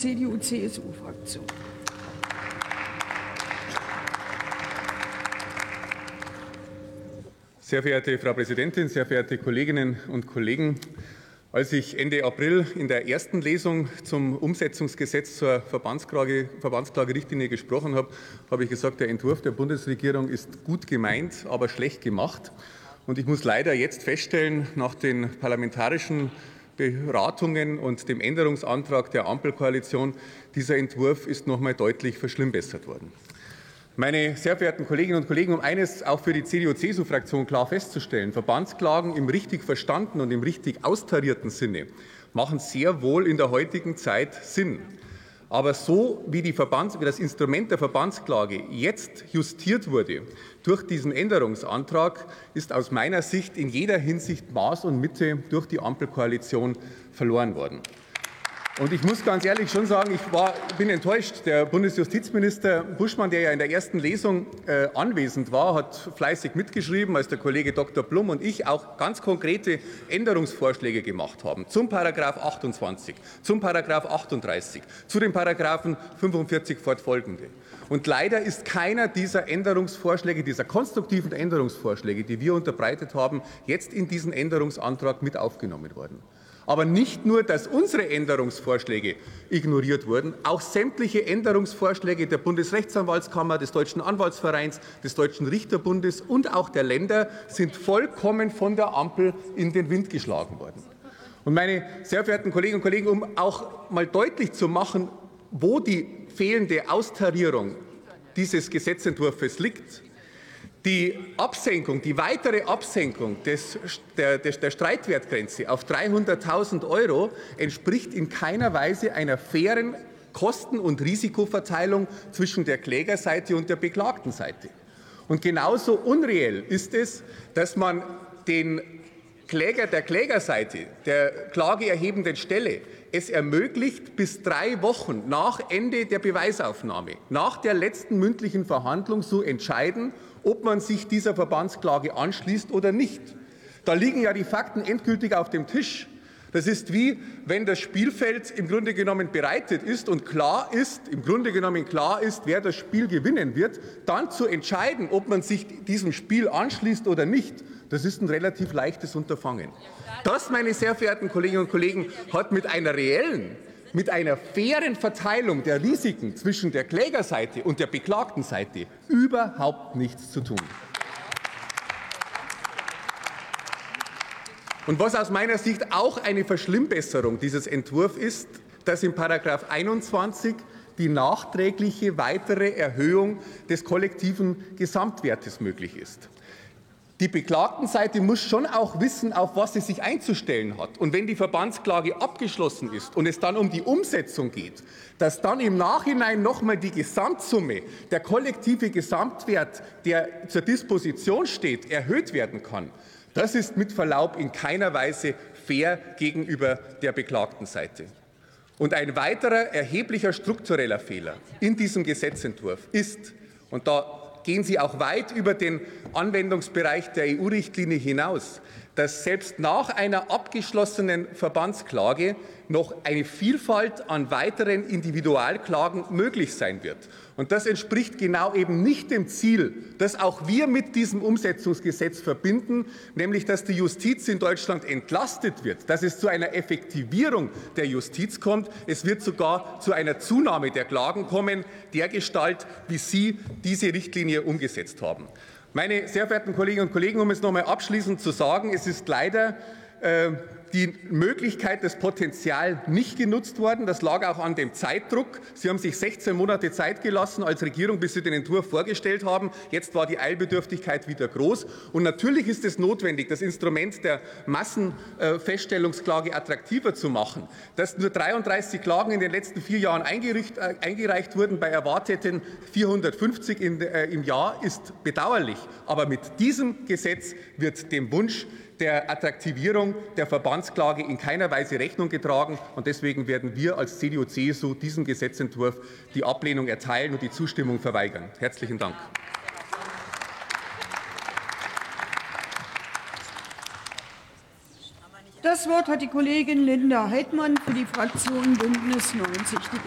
CDU-CSU-Fraktion. Sehr verehrte Frau Präsidentin, sehr verehrte Kolleginnen und Kollegen! Als ich Ende April in der ersten Lesung zum Umsetzungsgesetz zur Verbandsklage-Richtlinie gesprochen habe, habe ich gesagt, der Entwurf der Bundesregierung ist gut gemeint, aber schlecht gemacht. Und ich muss leider jetzt feststellen, nach den parlamentarischen Beratungen und dem Änderungsantrag der Ampelkoalition, dieser Entwurf ist noch einmal deutlich verschlimmbessert worden. Meine sehr verehrten Kolleginnen und Kollegen, um eines auch für die CDU-CSU-Fraktion klar festzustellen, Verbandsklagen im richtig verstandenen und im richtig austarierten Sinne machen sehr wohl in der heutigen Zeit Sinn. Aber so wie, die Verbands-, wie das Instrument der Verbandsklage jetzt justiert wurde durch diesen Änderungsantrag, ist aus meiner Sicht in jeder Hinsicht Maß und Mitte durch die Ampelkoalition verloren worden. Und ich muss ganz ehrlich schon sagen, ich war, bin enttäuscht. Der Bundesjustizminister Buschmann, der ja in der ersten Lesung äh, anwesend war, hat fleißig mitgeschrieben, als der Kollege Dr. Blum und ich auch ganz konkrete Änderungsvorschläge gemacht haben zum Paragraph 28, zum Paragraph 38, zu den Paragraphen 45 fortfolgende. Und leider ist keiner dieser Änderungsvorschläge, dieser konstruktiven Änderungsvorschläge, die wir unterbreitet haben, jetzt in diesen Änderungsantrag mit aufgenommen worden. Aber nicht nur, dass unsere Änderungsvorschläge ignoriert wurden, auch sämtliche Änderungsvorschläge der Bundesrechtsanwaltskammer, des Deutschen Anwaltsvereins, des Deutschen Richterbundes und auch der Länder sind vollkommen von der Ampel in den Wind geschlagen worden. Und meine sehr verehrten Kolleginnen und Kollegen, um auch mal deutlich zu machen, wo die fehlende Austarierung dieses Gesetzentwurfs liegt, die Absenkung, die weitere Absenkung des, der, der Streitwertgrenze auf 300.000 Euro entspricht in keiner Weise einer fairen Kosten- und Risikoverteilung zwischen der Klägerseite und der beklagten Seite. Und genauso unreell ist es, dass man den Kläger der Klägerseite, der klageerhebenden Stelle, es ermöglicht, bis drei Wochen nach Ende der Beweisaufnahme, nach der letzten mündlichen Verhandlung zu entscheiden, ob man sich dieser Verbandsklage anschließt oder nicht. Da liegen ja die Fakten endgültig auf dem Tisch. Das ist wie, wenn das Spielfeld im Grunde genommen bereitet ist und klar ist, im Grunde genommen klar ist, wer das Spiel gewinnen wird, dann zu entscheiden, ob man sich diesem Spiel anschließt oder nicht, das ist ein relativ leichtes Unterfangen. Das, meine sehr verehrten Kolleginnen und Kollegen, hat mit einer reellen, mit einer fairen Verteilung der Risiken zwischen der Klägerseite und der beklagten Seite überhaupt nichts zu tun. Und was aus meiner Sicht auch eine Verschlimmbesserung dieses Entwurfs ist, dass in Paragraph 21 die nachträgliche weitere Erhöhung des kollektiven Gesamtwertes möglich ist. Die Beklagtenseite muss schon auch wissen, auf was sie sich einzustellen hat. Und wenn die Verbandsklage abgeschlossen ist und es dann um die Umsetzung geht, dass dann im Nachhinein noch mal die Gesamtsumme, der kollektive Gesamtwert, der zur Disposition steht, erhöht werden kann, das ist mit Verlaub in keiner Weise fair gegenüber der beklagten Seite. Und ein weiterer erheblicher struktureller Fehler in diesem Gesetzentwurf ist, und da gehen Sie auch weit über den Anwendungsbereich der EU-Richtlinie hinaus, dass selbst nach einer abgeschlossenen Verbandsklage noch eine Vielfalt an weiteren Individualklagen möglich sein wird. Und das entspricht genau eben nicht dem Ziel, das auch wir mit diesem Umsetzungsgesetz verbinden, nämlich dass die Justiz in Deutschland entlastet wird, dass es zu einer Effektivierung der Justiz kommt. Es wird sogar zu einer Zunahme der Klagen kommen, der Gestalt, wie Sie diese Richtlinie umgesetzt haben. Meine sehr verehrten Kolleginnen und Kollegen, um es noch einmal abschließend zu sagen, es ist leider äh, die Möglichkeit, das Potenzial nicht genutzt worden. Das lag auch an dem Zeitdruck. Sie haben sich 16 Monate Zeit gelassen als Regierung, bis Sie den Entwurf vorgestellt haben. Jetzt war die Eilbedürftigkeit wieder groß. Und natürlich ist es notwendig, das Instrument der Massenfeststellungsklage attraktiver zu machen. Dass nur 33 Klagen in den letzten vier Jahren äh, eingereicht wurden bei erwarteten 450 äh, im Jahr, ist bedauerlich. Aber mit diesem Gesetz wird dem Wunsch der Attraktivierung der Verbandsklage in keiner Weise Rechnung getragen. Und deswegen werden wir als CDU-CSU diesem Gesetzentwurf die Ablehnung erteilen und die Zustimmung verweigern. Herzlichen Dank. Das Wort hat die Kollegin Linda Heidmann für die Fraktion Bündnis 90 Die